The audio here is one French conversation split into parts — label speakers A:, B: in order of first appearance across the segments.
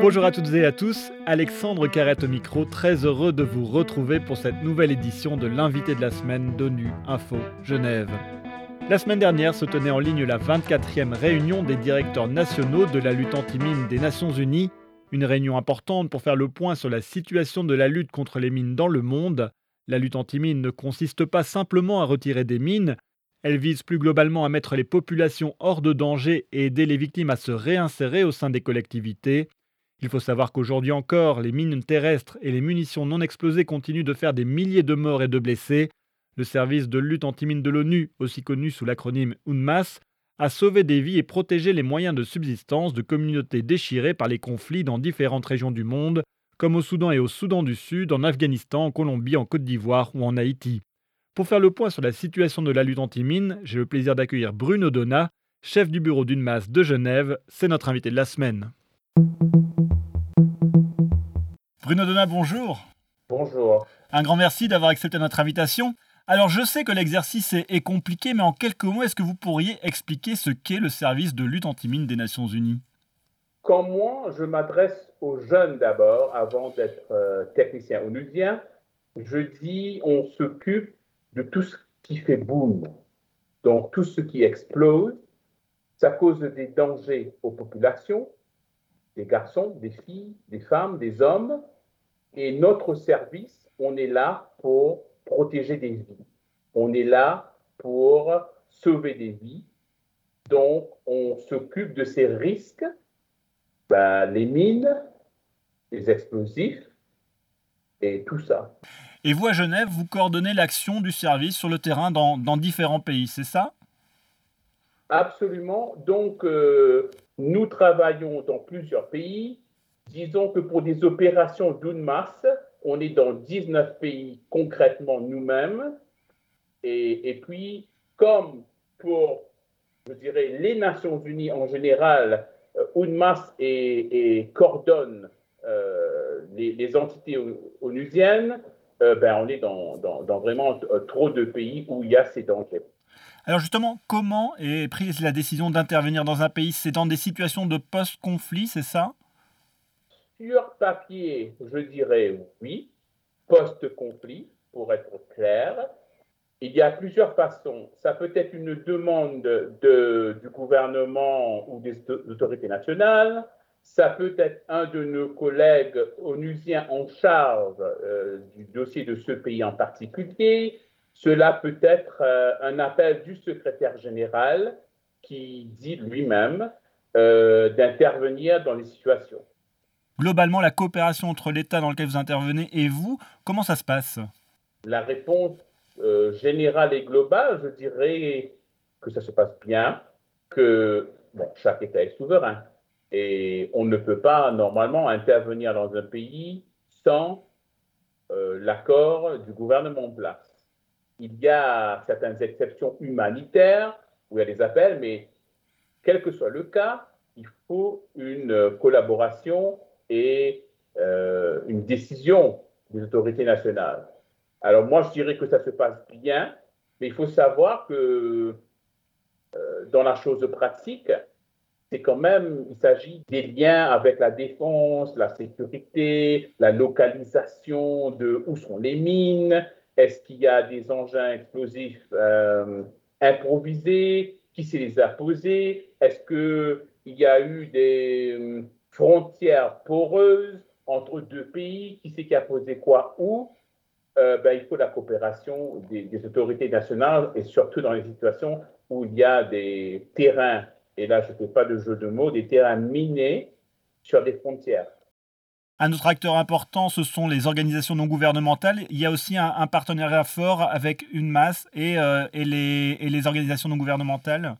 A: Bonjour à toutes et à tous, Alexandre Carrette au micro, très heureux de vous retrouver pour cette nouvelle édition de l'invité de la semaine d'ONU Info Genève. La semaine dernière se tenait en ligne la 24e réunion des directeurs nationaux de la lutte anti-mine des Nations Unies, une réunion importante pour faire le point sur la situation de la lutte contre les mines dans le monde. La lutte anti-mine ne consiste pas simplement à retirer des mines, elle vise plus globalement à mettre les populations hors de danger et aider les victimes à se réinsérer au sein des collectivités. Il faut savoir qu'aujourd'hui encore, les mines terrestres et les munitions non explosées continuent de faire des milliers de morts et de blessés. Le service de lutte anti-mine de l'ONU, aussi connu sous l'acronyme UNMAS, a sauvé des vies et protégé les moyens de subsistance de communautés déchirées par les conflits dans différentes régions du monde, comme au Soudan et au Soudan du Sud, en Afghanistan, en Colombie, en Côte d'Ivoire ou en Haïti. Pour faire le point sur la situation de la lutte anti-mine, j'ai le plaisir d'accueillir Bruno Donna, chef du bureau d'UNMAS de Genève. C'est notre invité de la semaine. Bruno Donat, bonjour.
B: Bonjour.
A: Un grand merci d'avoir accepté notre invitation. Alors je sais que l'exercice est, compliqué, mais en quelques mots, est-ce que vous pourriez expliquer ce qu'est le service de lutte anti-mine des Nations Unies?
B: Quand moi, je m'adresse aux jeunes d'abord, avant d'être euh, technicien onusien, je dis on s'occupe de tout ce qui fait boom, donc tout ce qui explose, ça cause des dangers aux populations, des garçons, des filles, des femmes, des hommes, et notre service, on est là pour protéger des vies. On est là pour sauver des vies. Donc, on s'occupe de ces risques, ben, les mines, les explosifs et tout ça.
A: Et vous, à Genève, vous coordonnez l'action du service sur le terrain dans, différents pays, c'est ça?
B: Absolument. Donc, euh, nous travaillons dans plusieurs pays. Disons que pour des opérations d'une masse, on est dans 19 pays concrètement nous-mêmes. Et, puis, comme pour, je dirais, les Nations Unies en général, euh, UNMAS et, coordonne euh, les, entités onusiennes, ben, on est dans, dans, vraiment trop de pays où il y a ces dangers.
A: Alors justement, comment est prise la décision d'intervenir dans un pays? C'est dans des situations de post-conflit, c'est ça?
B: Sur papier, je dirais oui, post-conflit, pour être clair. Il y a plusieurs façons. Ça peut être une demande de, du gouvernement ou des autorités nationales. Ça peut être un de nos collègues onusiens en charge euh, du dossier de ce pays en particulier. Cela peut être euh, un appel du secrétaire général qui dit lui-même euh, d'intervenir dans les situations.
A: Globalement la coopération entre l'État dans lequel vous intervenez et vous, comment ça se passe?
B: La réponse euh, générale et globale, je dirais que ça se passe bien, que chaque État est souverain et on ne peut pas normalement intervenir dans un pays sans euh, l'accord du gouvernement en place. Il y a certaines exceptions humanitaires où il y a des appels, mais quel que soit le cas, il faut une collaboration et euh, une décision des autorités nationales. Alors moi, je dirais que ça se passe bien, mais il faut savoir que euh, dans la chose pratique, quand même, il s'agit des liens avec la défense, la sécurité, la localisation de où sont les mines, est-ce qu'il y a des engins explosifs euh, improvisés, qui s'est les a posés, est-ce qu'il y a eu des frontières poreuses entre deux pays, qui c'est qui a posé quoi où, euh, ben, il faut la coopération des, autorités nationales et surtout dans les situations où il y a des terrains, et là je ne fais pas de jeu de mots, des terrains minés sur des frontières.
A: Un autre acteur important, ce sont les organisations non gouvernementales. Il y a aussi un, partenariat fort avec UNMAS et, euh, et, les, et les organisations non gouvernementales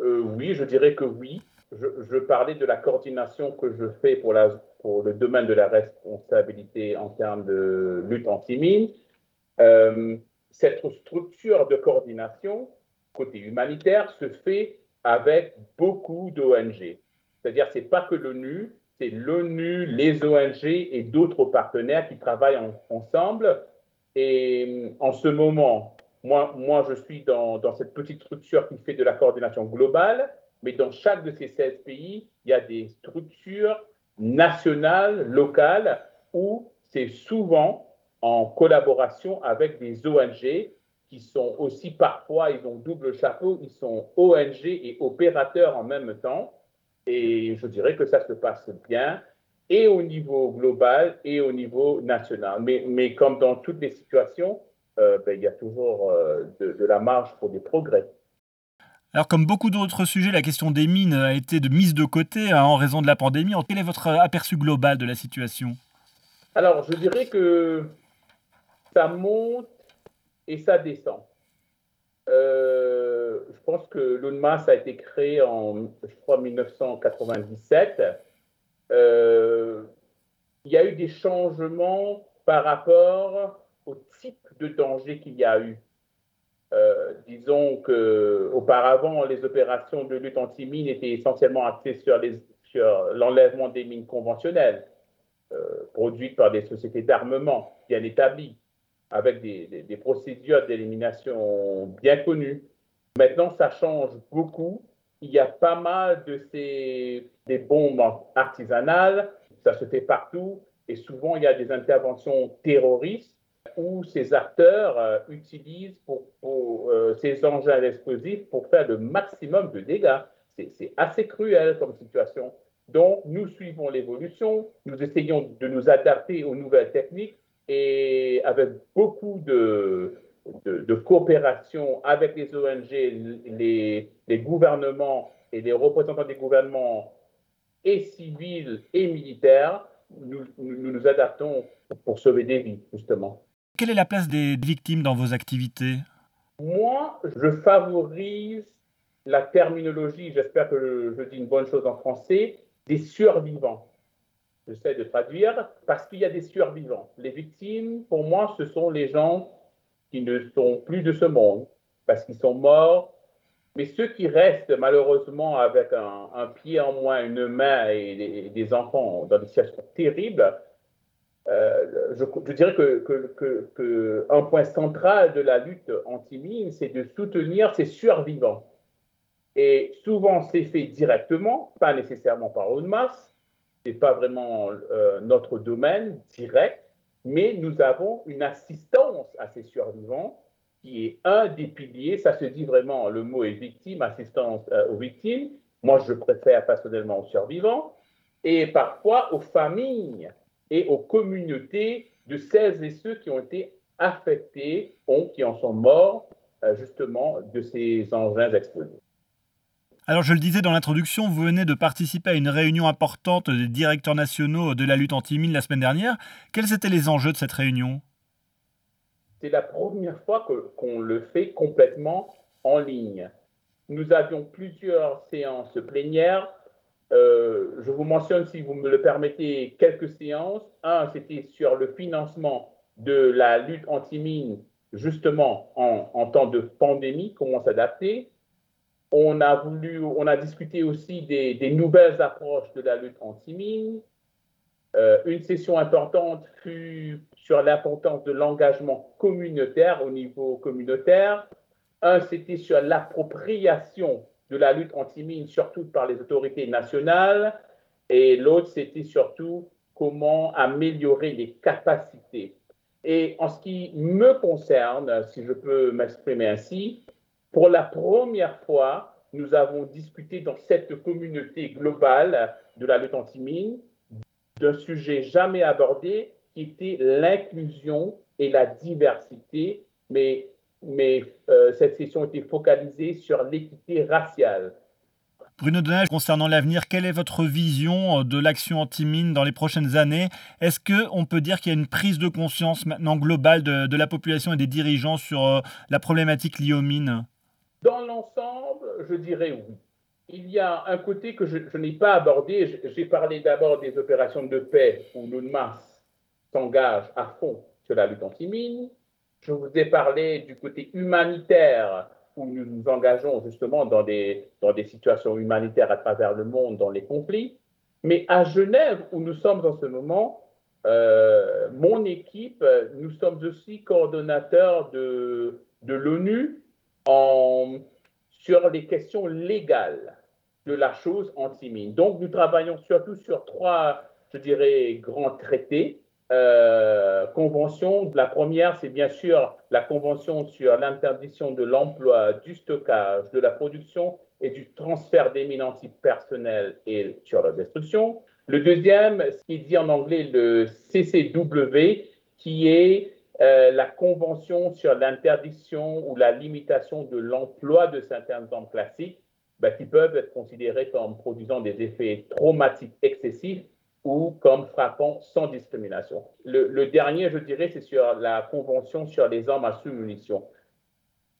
B: euh, Oui, je dirais que oui je, parlais de la coordination que je fais pour, la, pour, le domaine de la responsabilité en termes de lutte anti-mine. Euh, cette structure de coordination, côté humanitaire, se fait avec beaucoup d'ONG. C'est-à-dire, ce n'est pas que l'ONU, c'est l'ONU, les ONG et d'autres partenaires qui travaillent ensemble. Et en ce moment, moi, moi je suis dans, dans cette petite structure qui fait de la coordination globale mais dans chaque de ces 16 pays, il y a des structures nationales, locales, où c'est souvent en collaboration avec des ONG qui sont aussi parfois, ils ont double chapeau, ils sont ONG et opérateurs en même temps. Et je dirais que ça se passe bien et au niveau global et au niveau national. Mais, mais comme dans toutes les situations, euh, ben, il y a toujours euh, de, la marge pour des progrès.
A: Alors, comme beaucoup d'autres sujets, la question des mines a été de mise de côté hein, en raison de la pandémie. Quel est votre aperçu global de la situation?
B: Alors, je dirais que ça monte et ça descend. Euh, je pense que l'UNMAS a été créé en, je crois, 1997. Euh, il y a eu des changements par rapport au type de danger qu'il y a eu. Euh, disons que auparavant, les opérations de lutte anti-mine étaient essentiellement axées sur l'enlèvement des mines conventionnelles, produites par des sociétés d'armement bien établies avec des, procédures d'élimination bien connues. Maintenant, ça change beaucoup. Il y a pas mal de ces bombes artisanales, ça se fait partout, et souvent il y a des interventions terroristes où ces acteurs euh, utilisent euh, ces engins explosifs pour faire le maximum de dégâts. C'est assez cruel comme situation. Donc, nous suivons l'évolution, nous essayons de nous adapter aux nouvelles techniques et avec beaucoup de, de, coopération avec les ONG, les, les, gouvernements et les représentants des gouvernements et civils et militaires, nous, nous nous adaptons pour sauver des vies, justement.
A: Quelle est la place des victimes dans vos activités?
B: Moi, je favorise la terminologie, j'espère que je dis une bonne chose en français, des survivants j'essaie de traduire, parce qu'il y a des survivants. Les victimes, pour moi, ce sont les gens qui ne sont plus de ce monde, parce qu'ils sont morts. Mais ceux qui restent, malheureusement, avec un, pied en moins, une main et des, enfants dans des situations terribles, euh, je, dirais que, un point central de la lutte anti-mine, c'est de soutenir ces survivants. Et souvent, c'est fait directement, pas nécessairement par une masse, n'est pas vraiment euh, notre domaine direct, mais nous avons une assistance à ces survivants qui est un des piliers. Ça se dit vraiment, le mot est victime, assistance euh, aux victimes. Moi, je préfère personnellement aux survivants et parfois aux familles et aux communautés de celles et ceux qui ont été affectés ou qui en sont morts euh, justement de ces engins explosifs.
A: Alors je le disais dans l'introduction, vous venez de participer à une réunion importante des directeurs nationaux de la lutte anti-mine la semaine dernière. Quels étaient les enjeux de cette réunion?
B: C'est la première fois qu'on le fait complètement en ligne. Nous avions plusieurs séances plénières. Euh, je vous mentionne, si vous me le permettez, quelques séances. Un, c'était sur le financement de la lutte anti-mine, justement en, en temps de pandémie, comment s'adapter. On a voulu, on a discuté aussi des, nouvelles approches de la lutte anti-mine. Euh, une session importante fut sur l'importance de l'engagement communautaire au niveau communautaire. Un, c'était sur l'appropriation de la lutte anti-mine, surtout par les autorités nationales. Et l'autre, c'était surtout comment améliorer les capacités. Et en ce qui me concerne, si je peux m'exprimer ainsi, pour la première fois, nous avons discuté dans cette communauté globale de la lutte anti-mine d'un sujet jamais abordé qui était l'inclusion et la diversité, mais, euh, cette session était focalisée sur l'équité raciale.
A: Bruno Donage, concernant l'avenir, quelle est votre vision de l'action anti-mine dans les prochaines années? Est-ce qu'on peut dire qu'il y a une prise de conscience maintenant globale de, de la population et des dirigeants sur euh, la problématique liée aux mines?
B: Dans l'ensemble, je dirais oui. Il y a un côté que je, n'ai pas abordé. J'ai parlé d'abord des opérations de paix où l'UNMAS s'engage à fond sur la lutte anti-mine. Je vous ai parlé du côté humanitaire où nous nous engageons justement dans des, dans des situations humanitaires à travers le monde, dans les conflits. Mais à Genève, où nous sommes en ce moment, euh, mon équipe, nous sommes aussi coordonnateurs de, de l'ONU sur les questions légales. de la chose anti-mine. Donc, nous travaillons surtout sur trois, je dirais, grands traités. Euh, convention. La première, c'est bien sûr la convention sur l'interdiction de l'emploi, du stockage, de la production et du transfert des mines antipersonnelles et sur leur destruction. Le deuxième, ce qui dit en anglais le CCW, qui est euh, la convention sur l'interdiction ou la limitation de l'emploi de certaines armes classiques ben, qui peuvent être considérées comme produisant des effets traumatiques excessifs ou comme frappant sans discrimination. Le, dernier, je dirais, c'est sur la Convention sur les armes à sous-munitions.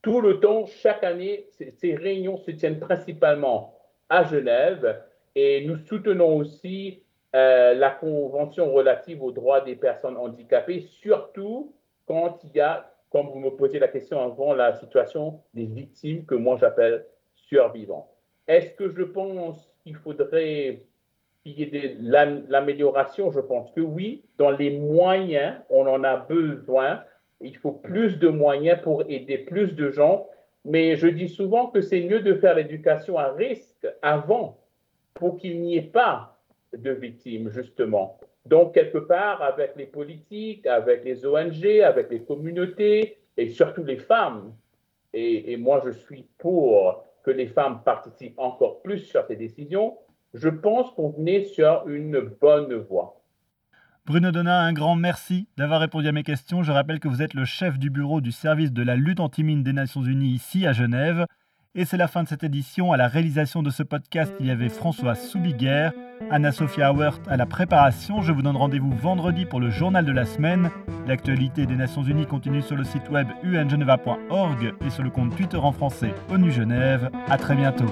B: Tout le temps, chaque année, ces réunions se tiennent principalement à Genève et nous soutenons aussi euh, la Convention relative aux droits des personnes handicapées, surtout quand il y a, comme vous me posez la question avant, la situation des victimes que moi j'appelle survivants. Est-ce que je pense qu'il faudrait qu'il y ait de l'amélioration, je pense que oui. Dans les moyens, on en a besoin. Il faut plus de moyens pour aider plus de gens. Mais je dis souvent que c'est mieux de faire l'éducation à risque avant pour qu'il n'y ait pas de victimes, justement. Donc, quelque part, avec les politiques, avec les ONG, avec les communautés et surtout les femmes, et, moi je suis pour que les femmes participent encore plus sur ces décisions, je pense qu'on venait sur une bonne voie.
A: Bruno Donat, un grand merci d'avoir répondu à mes questions. Je rappelle que vous êtes le chef du bureau du service de la lutte anti-mine des Nations Unies ici à Genève. Et c'est la fin de cette édition. À la réalisation de ce podcast, il y avait François Soubiguer, Anna-Sophia Hauert à la préparation. Je vous donne rendez-vous vendredi pour le journal de la semaine. L'actualité des Nations Unies continue sur le site web ungeneva.org et sur le compte Twitter en français ONU Genève. À très bientôt.